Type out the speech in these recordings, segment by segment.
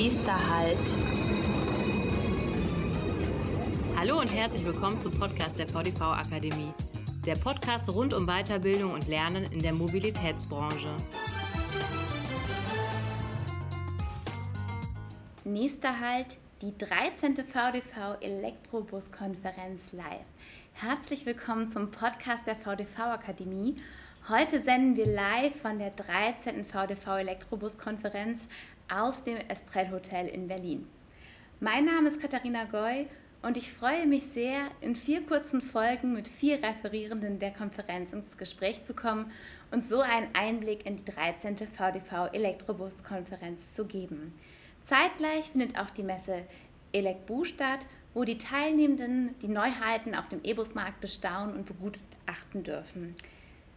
Nächster Halt. Hallo und herzlich willkommen zum Podcast der VDV Akademie. Der Podcast rund um Weiterbildung und Lernen in der Mobilitätsbranche. Nächster Halt, die 13. VDV Elektrobus-Konferenz live. Herzlich willkommen zum Podcast der VDV Akademie. Heute senden wir live von der 13. VDV Elektrobus-Konferenz aus dem Estrell Hotel in Berlin. Mein Name ist Katharina Goy und ich freue mich sehr, in vier kurzen Folgen mit vier Referierenden der Konferenz ins Gespräch zu kommen und so einen Einblick in die 13. VDV Elektrobus-Konferenz zu geben. Zeitgleich findet auch die Messe Elektbu statt, wo die Teilnehmenden die Neuheiten auf dem E-Bus-Markt bestaunen und begutachten dürfen.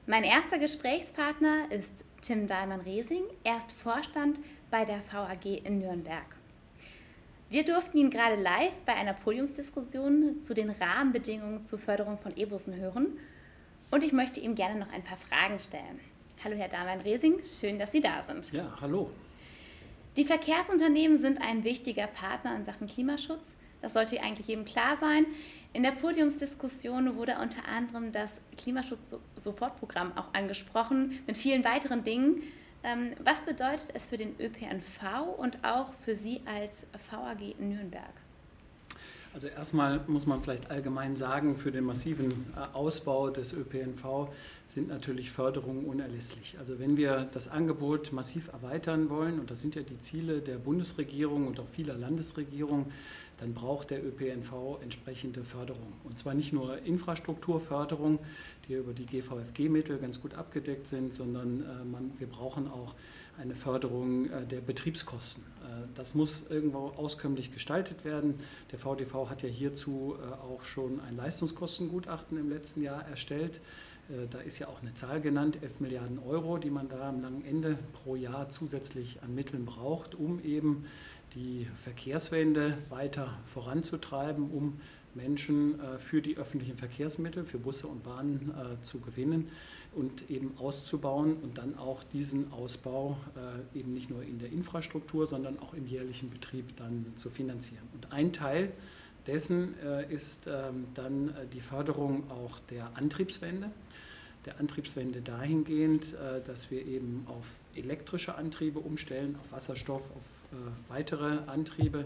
Mein erster Gesprächspartner ist Tim Dahlmann-Resing. Er ist Vorstand bei der VAG in Nürnberg. Wir durften ihn gerade live bei einer Podiumsdiskussion zu den Rahmenbedingungen zur Förderung von E-Bussen hören und ich möchte ihm gerne noch ein paar Fragen stellen. Hallo Herr Dahlmann-Resing, schön, dass Sie da sind. Ja, hallo. Die Verkehrsunternehmen sind ein wichtiger Partner in Sachen Klimaschutz. Das sollte eigentlich jedem klar sein. In der Podiumsdiskussion wurde unter anderem das Klimaschutz-Sofortprogramm auch angesprochen, mit vielen weiteren Dingen. Ähm, was bedeutet es für den ÖPNV und auch für Sie als VAG in Nürnberg? Also erstmal muss man vielleicht allgemein sagen, für den massiven äh, Ausbau des ÖPNV sind natürlich Förderungen unerlässlich. Also wenn wir das Angebot massiv erweitern wollen, und das sind ja die Ziele der Bundesregierung und auch vieler Landesregierungen, dann braucht der ÖPNV entsprechende Förderung. Und zwar nicht nur Infrastrukturförderung, die über die GVFG-Mittel ganz gut abgedeckt sind, sondern äh, man, wir brauchen auch eine Förderung äh, der Betriebskosten. Äh, das muss irgendwo auskömmlich gestaltet werden. Der VDV hat ja hierzu auch schon ein Leistungskostengutachten im letzten Jahr erstellt. Da ist ja auch eine Zahl genannt, 11 Milliarden Euro, die man da am langen Ende pro Jahr zusätzlich an Mitteln braucht, um eben die Verkehrswende weiter voranzutreiben, um Menschen äh, für die öffentlichen Verkehrsmittel, für Busse und Bahnen äh, zu gewinnen und eben auszubauen und dann auch diesen Ausbau äh, eben nicht nur in der Infrastruktur, sondern auch im jährlichen Betrieb dann zu finanzieren. Und ein Teil dessen ist ähm, dann die Förderung auch der Antriebswende der Antriebswende dahingehend, dass wir eben auf elektrische Antriebe umstellen, auf Wasserstoff, auf äh, weitere Antriebe.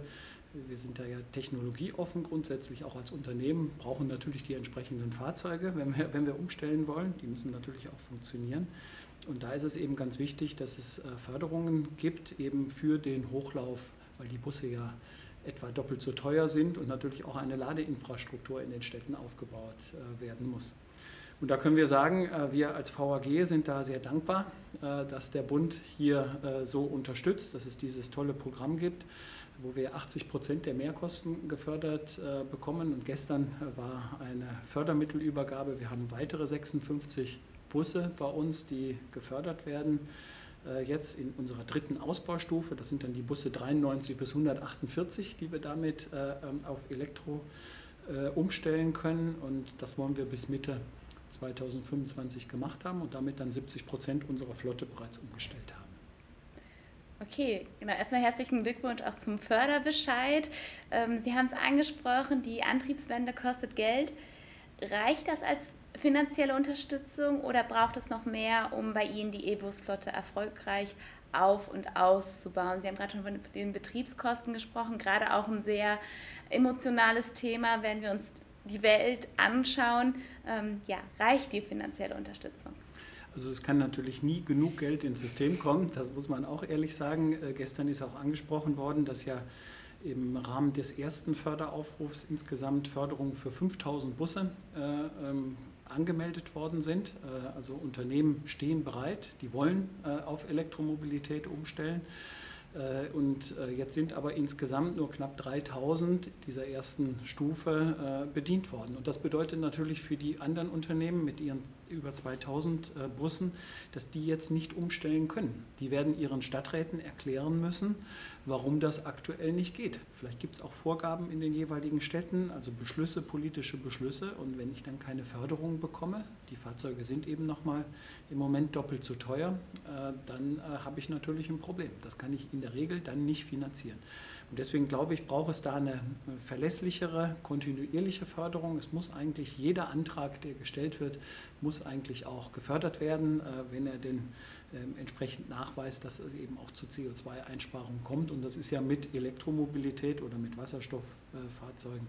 Wir sind da ja technologieoffen grundsätzlich auch als Unternehmen, brauchen natürlich die entsprechenden Fahrzeuge, wenn wir, wenn wir umstellen wollen. Die müssen natürlich auch funktionieren. Und da ist es eben ganz wichtig, dass es äh, Förderungen gibt, eben für den Hochlauf, weil die Busse ja etwa doppelt so teuer sind und natürlich auch eine Ladeinfrastruktur in den Städten aufgebaut äh, werden muss. Und da können wir sagen, äh, wir als VAG sind da sehr dankbar, äh, dass der Bund hier äh, so unterstützt, dass es dieses tolle Programm gibt, wo wir 80 Prozent der Mehrkosten gefördert bekommen. Und gestern war eine Fördermittelübergabe. Wir haben weitere 56 Busse bei uns, die gefördert werden jetzt in unserer dritten Ausbaustufe. Das sind dann die Busse 93 bis 148, die wir damit ähm, auf Elektro umstellen können. Und das wollen wir bis Mitte 2025 gemacht haben und damit dann 70 Prozent unserer Flotte bereits umgestellt haben. Okay, genau. Erstmal herzlichen Glückwunsch auch zum Förderbescheid. Ähm, Sie haben es angesprochen, die Antriebswende kostet Geld. Reicht das als finanzielle Unterstützung oder braucht es noch mehr, um bei Ihnen die E-Bus-Flotte erfolgreich auf- und auszubauen? Sie haben gerade schon von den Betriebskosten gesprochen, gerade auch ein sehr emotionales Thema, wenn wir uns die Welt anschauen, ähm, ja, reicht die finanzielle Unterstützung? Also es kann natürlich nie genug Geld ins System kommen, das muss man auch ehrlich sagen. Äh, gestern ist auch angesprochen worden, dass ja im Rahmen des ersten Förderaufrufs insgesamt Förderungen für 5000 Busse äh, ähm, angemeldet worden sind. Äh, also Unternehmen stehen bereit, die wollen äh, auf Elektromobilität umstellen. Äh, und äh, jetzt sind aber insgesamt nur knapp 3000 dieser ersten Stufe äh, bedient worden. Und das bedeutet natürlich für die anderen Unternehmen mit ihren über 2000 äh, Bussen, dass die jetzt nicht umstellen können. Die werden ihren Stadträten erklären müssen, warum das aktuell nicht geht. Vielleicht gibt es auch Vorgaben in den jeweiligen Städten, also Beschlüsse, politische Beschlüsse. Und wenn ich dann keine Förderung bekomme, die Fahrzeuge sind eben nochmal im Moment doppelt so teuer, dann habe ich natürlich ein Problem. Das kann ich in der Regel dann nicht finanzieren. Und deswegen glaube ich, braucht es da eine verlässlichere, kontinuierliche Förderung. Es muss eigentlich jeder Antrag, der gestellt wird, muss eigentlich auch gefördert werden, äh, wenn er denn ähm, entsprechend nachweist, dass es eben auch zu CO2-Einsparungen kommt. Und das ist ja mit Elektromobilität oder mit Wasserstofffahrzeugen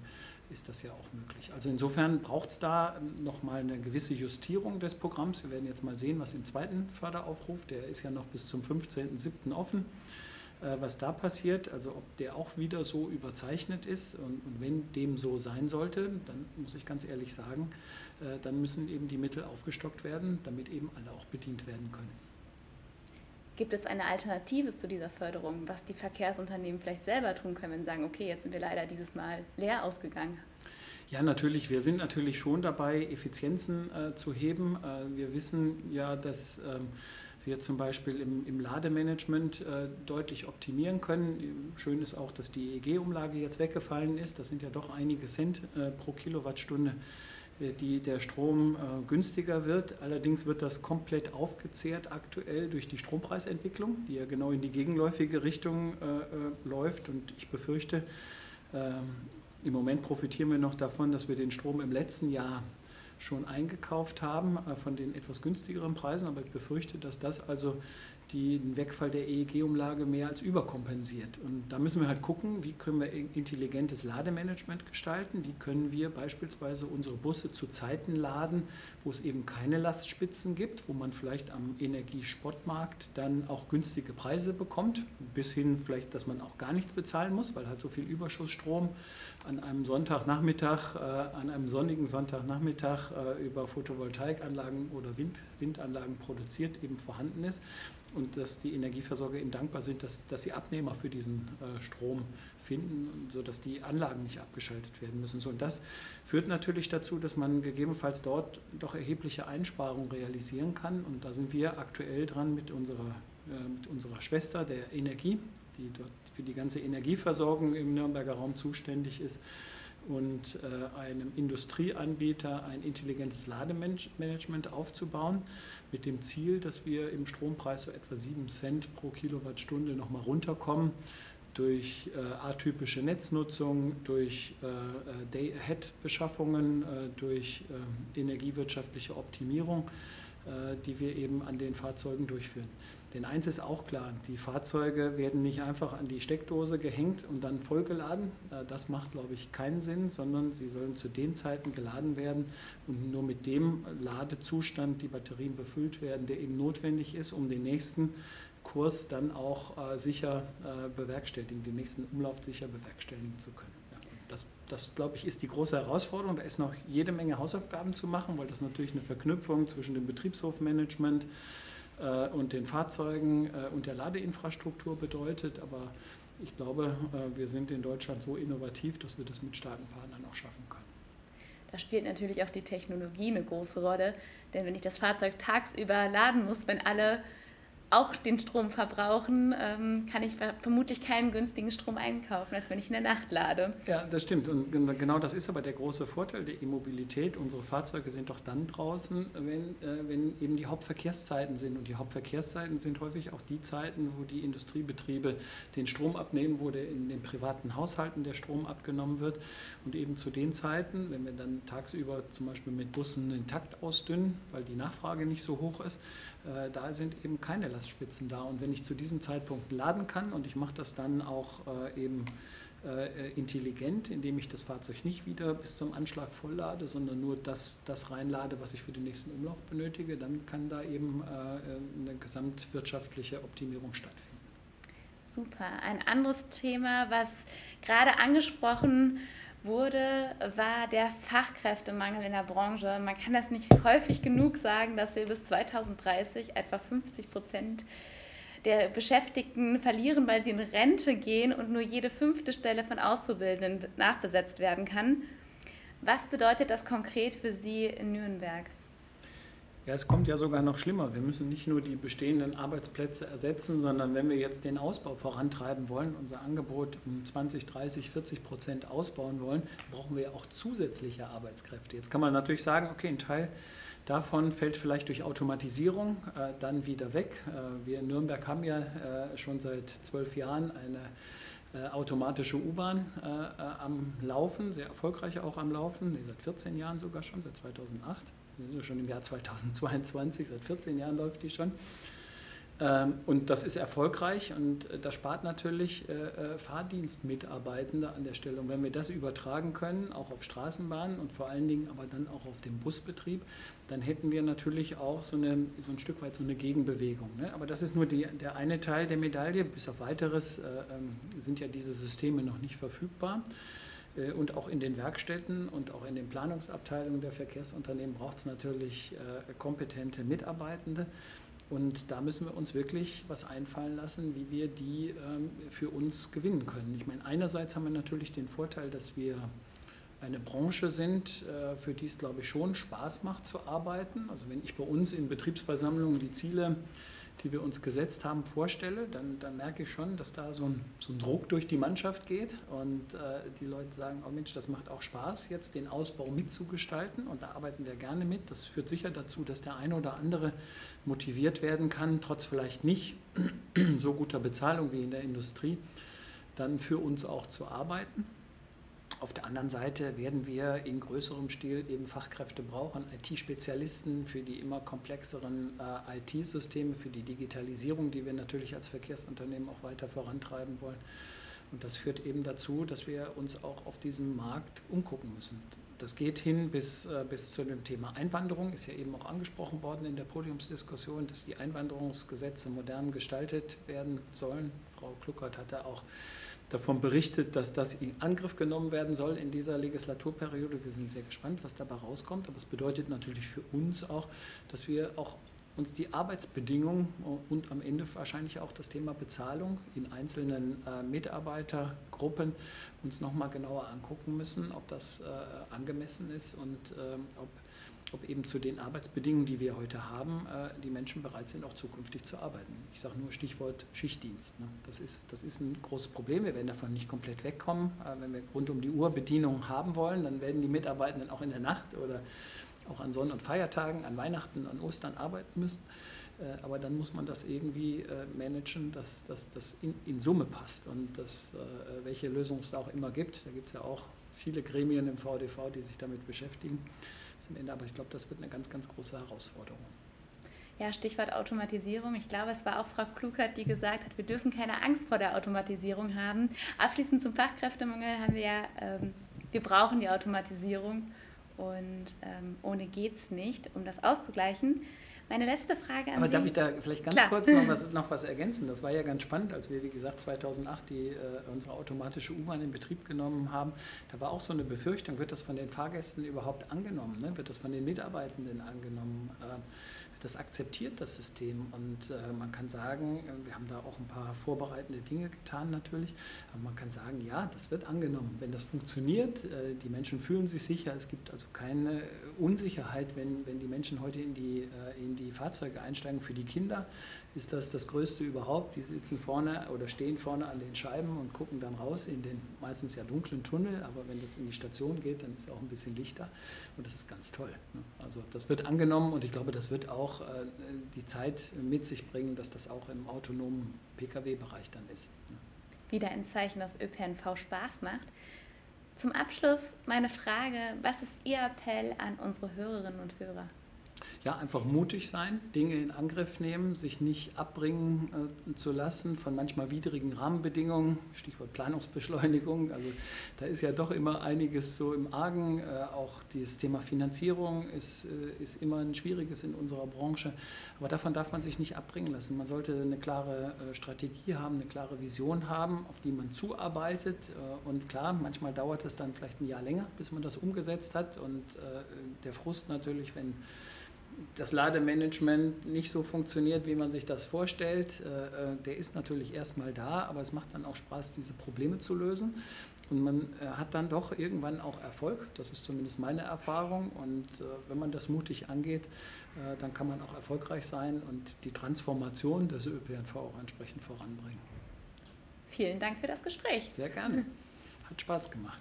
ist das ja auch möglich. Also insofern braucht es da ähm, nochmal eine gewisse Justierung des Programms. Wir werden jetzt mal sehen, was im zweiten Förderaufruf, der ist ja noch bis zum 15.07. offen, äh, was da passiert. Also ob der auch wieder so überzeichnet ist. Und, und wenn dem so sein sollte, dann muss ich ganz ehrlich sagen, äh, dann müssen eben die Mittel aufgestockt werden, damit eben alle auch bedient werden können. Gibt es eine Alternative zu dieser Förderung, was die Verkehrsunternehmen vielleicht selber tun können, wenn sie sagen, okay, jetzt sind wir leider dieses Mal leer ausgegangen? Ja, natürlich. Wir sind natürlich schon dabei, Effizienzen äh, zu heben. Äh, wir wissen ja, dass ähm, wir zum Beispiel im, im Lademanagement äh, deutlich optimieren können. Schön ist auch, dass die EEG-Umlage jetzt weggefallen ist. Das sind ja doch einige Cent äh, pro Kilowattstunde äh, die der Strom äh, günstiger wird. Allerdings wird das komplett aufgezehrt aktuell durch die Strompreisentwicklung, die ja genau in die gegenläufige Richtung äh, läuft. Und ich befürchte, ähm, im Moment profitieren wir noch davon, dass wir den Strom im letzten Jahr schon eingekauft haben von den etwas günstigeren Preisen. Aber ich befürchte, dass das also den Wegfall der EEG-Umlage mehr als überkompensiert. Und da müssen wir halt gucken, wie können wir intelligentes Lademanagement gestalten, wie können wir beispielsweise unsere Busse zu Zeiten laden, wo es eben keine Lastspitzen gibt, wo man vielleicht am Energiespottmarkt dann auch günstige Preise bekommt, bis hin vielleicht, dass man auch gar nichts bezahlen muss, weil halt so viel Überschussstrom an einem Sonntagnachmittag, äh, an einem sonnigen Sonntagnachmittag äh, über Photovoltaikanlagen oder Wind, Windanlagen produziert eben vorhanden ist und dass die Energieversorger eben dankbar sind, dass, dass sie Abnehmer für diesen äh, Strom finden, sodass die Anlagen nicht abgeschaltet werden müssen. So, und das führt natürlich dazu, dass man gegebenenfalls dort doch erhebliche Einsparungen realisieren kann. Und da sind wir aktuell dran mit unserer, äh, mit unserer Schwester der Energie, die dort für die ganze Energieversorgung im Nürnberger Raum zuständig ist und äh, einem Industrieanbieter ein intelligentes Lademanagement aufzubauen, mit dem Ziel, dass wir im Strompreis so etwa 7 Cent pro Kilowattstunde nochmal runterkommen durch äh, atypische Netznutzung, durch äh, äh Day-Ahead-Beschaffungen, äh, durch äh, energiewirtschaftliche Optimierung, die wir eben an den Fahrzeugen durchführen. Denn eins ist auch klar, die Fahrzeuge werden nicht einfach an die Steckdose gehängt und dann vollgeladen. Äh, das macht, glaube ich, keinen Sinn, sondern sie sollen zu den Zeiten geladen werden und nur mit dem Ladezustand die Batterien befüllt werden, der eben notwendig ist, um den nächsten Kurs dann auch äh, sicher äh, bewerkstelligen, den nächsten Umlauf sicher bewerkstelligen zu können. das, das, glaube ich, ist die große Herausforderung. Da ist noch jede Menge Hausaufgaben zu machen, weil das natürlich eine Verknüpfung zwischen dem Betriebshofmanagement, und den Fahrzeugen äh, und der Ladeinfrastruktur bedeutet. Aber ich glaube, äh, wir sind in Deutschland so innovativ, dass wir das mit starken Partnern auch schaffen können. Da spielt natürlich auch die Technologie eine große Rolle. Denn wenn ich das Fahrzeug tagsüber laden muss, wenn alle auch den Strom verbrauchen, ähm, kann ich vermutlich keinen günstigen Strom einkaufen, als wenn ich in der Nacht lade. Ja, das stimmt. Und genau das ist aber der große Vorteil der E-Mobilität. Unsere Fahrzeuge sind doch dann draußen, wenn, äh, wenn eben die Hauptverkehrszeiten sind. Und die Hauptverkehrszeiten sind häufig auch die Zeiten, wo die Industriebetriebe den Strom abnehmen, wo der in den privaten Haushalten der Strom abgenommen wird. Und eben zu den Zeiten, wenn wir dann tagsüber zum Beispiel mit Bussen den Takt ausdünnen, weil die Nachfrage nicht so hoch ist, äh, da sind eben keine Lastspitzen da. Und wenn ich zu diesem Zeitpunkt laden kann und ich mache das dann auch äh, eben äh, intelligent, indem ich das Fahrzeug nicht wieder bis zum Anschlag volllade, sondern nur das, das reinlade, was ich für den nächsten Umlauf benötige, dann kann da eben eine gesamtwirtschaftliche Optimierung stattfinden. Super. Ein anderes Thema, was gerade angesprochen wird, wurde, war der Fachkräftemangel in der Branche. Man kann das nicht häufig genug sagen, dass wir bis 2030 etwa 50 Prozent der Beschäftigten verlieren, weil sie in Rente gehen und nur jede fünfte Stelle von Auszubildenden nachbesetzt werden kann. Was bedeutet das konkret für Sie in Nürnberg? Ja, es kommt ja sogar noch schlimmer. Wir müssen nicht nur die bestehenden Arbeitsplätze ersetzen, sondern wenn wir jetzt den Ausbau vorantreiben wollen, unser Angebot um 20, 30, 40 Prozent ausbauen wollen, brauchen wir auch zusätzliche Arbeitskräfte. Jetzt kann man natürlich sagen, okay, ein Teil davon fällt vielleicht durch Automatisierung äh, dann wieder weg. Äh, wir in Nürnberg haben ja äh, schon seit zwölf Jahren eine äh, automatische U-Bahn äh, äh, am Laufen, sehr erfolgreich auch am Laufen, nee, seit 14 Jahren sogar schon, seit 2008. Schon im Jahr 2022, seit 14 Jahren läuft die schon. Ähm, und das ist erfolgreich und äh, das spart natürlich äh, äh, Fahrdienstmitarbeitende an der Stelle. Und wenn wir das übertragen können, auch auf Straßenbahnen und vor allen Dingen aber dann auch auf den Busbetrieb, dann hätten wir natürlich auch so, eine, so ein Stück weit so eine Gegenbewegung. Ne? Aber das ist nur die, der eine Teil der Medaille. Bis auf weiteres ähm, sind ja diese Systeme noch nicht verfügbar. Äh, und auch in den Werkstätten und auch in den Planungsabteilungen der Verkehrsunternehmen braucht es natürlich äh, kompetente Mitarbeitende. Und da müssen wir uns wirklich was einfallen lassen, wie wir die ähm, für uns gewinnen können. Ich meine, einerseits haben wir natürlich den Vorteil, dass wir eine Branche sind, äh, für die es, glaube ich, schon Spaß macht zu arbeiten. Also wenn ich bei uns in Betriebsversammlungen die Ziele die wir uns gesetzt haben, vorstelle, dann, dann merke ich schon, dass da so ein, so ein Druck durch die Mannschaft geht und äh, die Leute sagen, oh Mensch, das macht auch Spaß, jetzt den Ausbau mitzugestalten und da arbeiten wir gerne mit. Das führt sicher dazu, dass der eine oder andere motiviert werden kann, trotz vielleicht nicht so guter Bezahlung wie in der Industrie, dann für uns auch zu arbeiten. Auf der anderen Seite werden wir in größerem Stil eben Fachkräfte brauchen, IT-Spezialisten für die immer komplexeren äh, IT-Systeme, für die Digitalisierung, die wir natürlich als Verkehrsunternehmen auch weiter vorantreiben wollen. Und das führt eben dazu, dass wir uns auch auf diesem Markt umgucken müssen. Das geht hin bis, äh, bis zu dem Thema Einwanderung, ist ja eben auch angesprochen worden in der Podiumsdiskussion, dass die Einwanderungsgesetze modern gestaltet werden sollen. Frau Kluckert hat da auch davon berichtet, dass das in Angriff genommen werden soll in dieser Legislaturperiode. Wir sind sehr gespannt, was dabei rauskommt. Aber es bedeutet natürlich für uns auch, dass wir auch uns die Arbeitsbedingungen und am Ende wahrscheinlich auch das Thema Bezahlung in einzelnen äh, Mitarbeitergruppen uns nochmal genauer angucken müssen, ob das äh, angemessen ist und äh, ob ob eben zu den Arbeitsbedingungen, die wir heute haben, äh, die Menschen bereit sind, auch zukünftig zu arbeiten. Ich sage nur Stichwort Schichtdienst. Ne? Das, ist, das ist ein großes Problem. Wir werden davon nicht komplett wegkommen. Äh, wenn wir rund um die Uhr Bedienungen haben wollen, dann werden die Mitarbeitenden auch in der Nacht oder auch an Sonn- und Feiertagen, an Weihnachten, an Ostern arbeiten müssen. Äh, aber dann muss man das irgendwie managen, dass das in, Summe passt und dass, welche Lösung es da auch immer gibt. Da gibt es ja auch viele Gremien im VDV, die sich damit beschäftigen. Aber ich glaube, das wird eine ganz, ganz große Herausforderung. Ja, Stichwort Automatisierung. Ich glaube, es war auch Frau Klugert, die gesagt hat, wir dürfen keine Angst vor der Automatisierung haben. Abschließend zum Fachkräftemangel haben wir ja, ähm, wir brauchen die Automatisierung und ähm, ohne geht es nicht. Um das auszugleichen, meine letzte Frage an Aber Sie. darf ich da vielleicht ganz Klar. kurz noch was, noch was ergänzen? Das war ja ganz spannend, als wir, wie gesagt, 2008 die, äh, unsere automatische U-Bahn in Betrieb genommen haben. Da war auch so eine Befürchtung, wird das von den Fahrgästen überhaupt angenommen? Ne? Wird das von den Mitarbeitenden angenommen? Äh, das akzeptiert das System und äh, man kann sagen, äh, wir haben da auch ein paar vorbereitende Dinge getan natürlich, aber man kann sagen, ja, das wird angenommen. Wenn das funktioniert, äh, die Menschen fühlen sich sicher, es gibt also keine Unsicherheit, wenn, wenn die Menschen heute in die, äh, in die Fahrzeuge einsteigen. Für die Kinder ist das das Größte überhaupt. Die sitzen vorne oder stehen vorne an den Scheiben und gucken dann raus in den meistens ja dunklen Tunnel, aber wenn das in die Station geht, dann ist auch ein bisschen lichter und das ist ganz toll. Ne? Also das wird angenommen und ich glaube, das wird auch äh, die Zeit mit sich bringen, dass das auch im autonomen Pkw-Bereich dann ist. Ne? Wieder ein Zeichen, dass ÖPNV Spaß macht. Zum Abschluss meine Frage, was ist Ihr Appell an unsere Hörerinnen und Hörer? Ja, einfach mutig sein, Dinge in Angriff nehmen, sich nicht abbringen äh, zu lassen von manchmal widrigen Rahmenbedingungen, Stichwort Planungsbeschleunigung. Also da ist ja doch immer einiges so im Argen. Äh, auch das Thema Finanzierung ist, äh, ist immer ein schwieriges in unserer Branche. Aber davon darf man sich nicht abbringen lassen. Man sollte eine klare äh, Strategie haben, eine klare Vision haben, auf die man zuarbeitet. Äh, und klar, manchmal dauert es dann vielleicht ein Jahr länger, bis man das umgesetzt hat. Und äh, der Frust natürlich, wenn das Lademanagement nicht so funktioniert, wie man sich das vorstellt, äh, äh, der ist natürlich erstmal da, aber es macht dann auch Spaß, diese Probleme zu lösen. und man äh, hat dann doch irgendwann auch Erfolg. Das ist zumindest meine Erfahrung. Und wenn man das mutig angeht, dann kann man auch erfolgreich sein und die Transformation des ÖPNV auch entsprechend voranbringen. Vielen Dank für das Gespräch. Sehr gerne. Hat Spaß gemacht.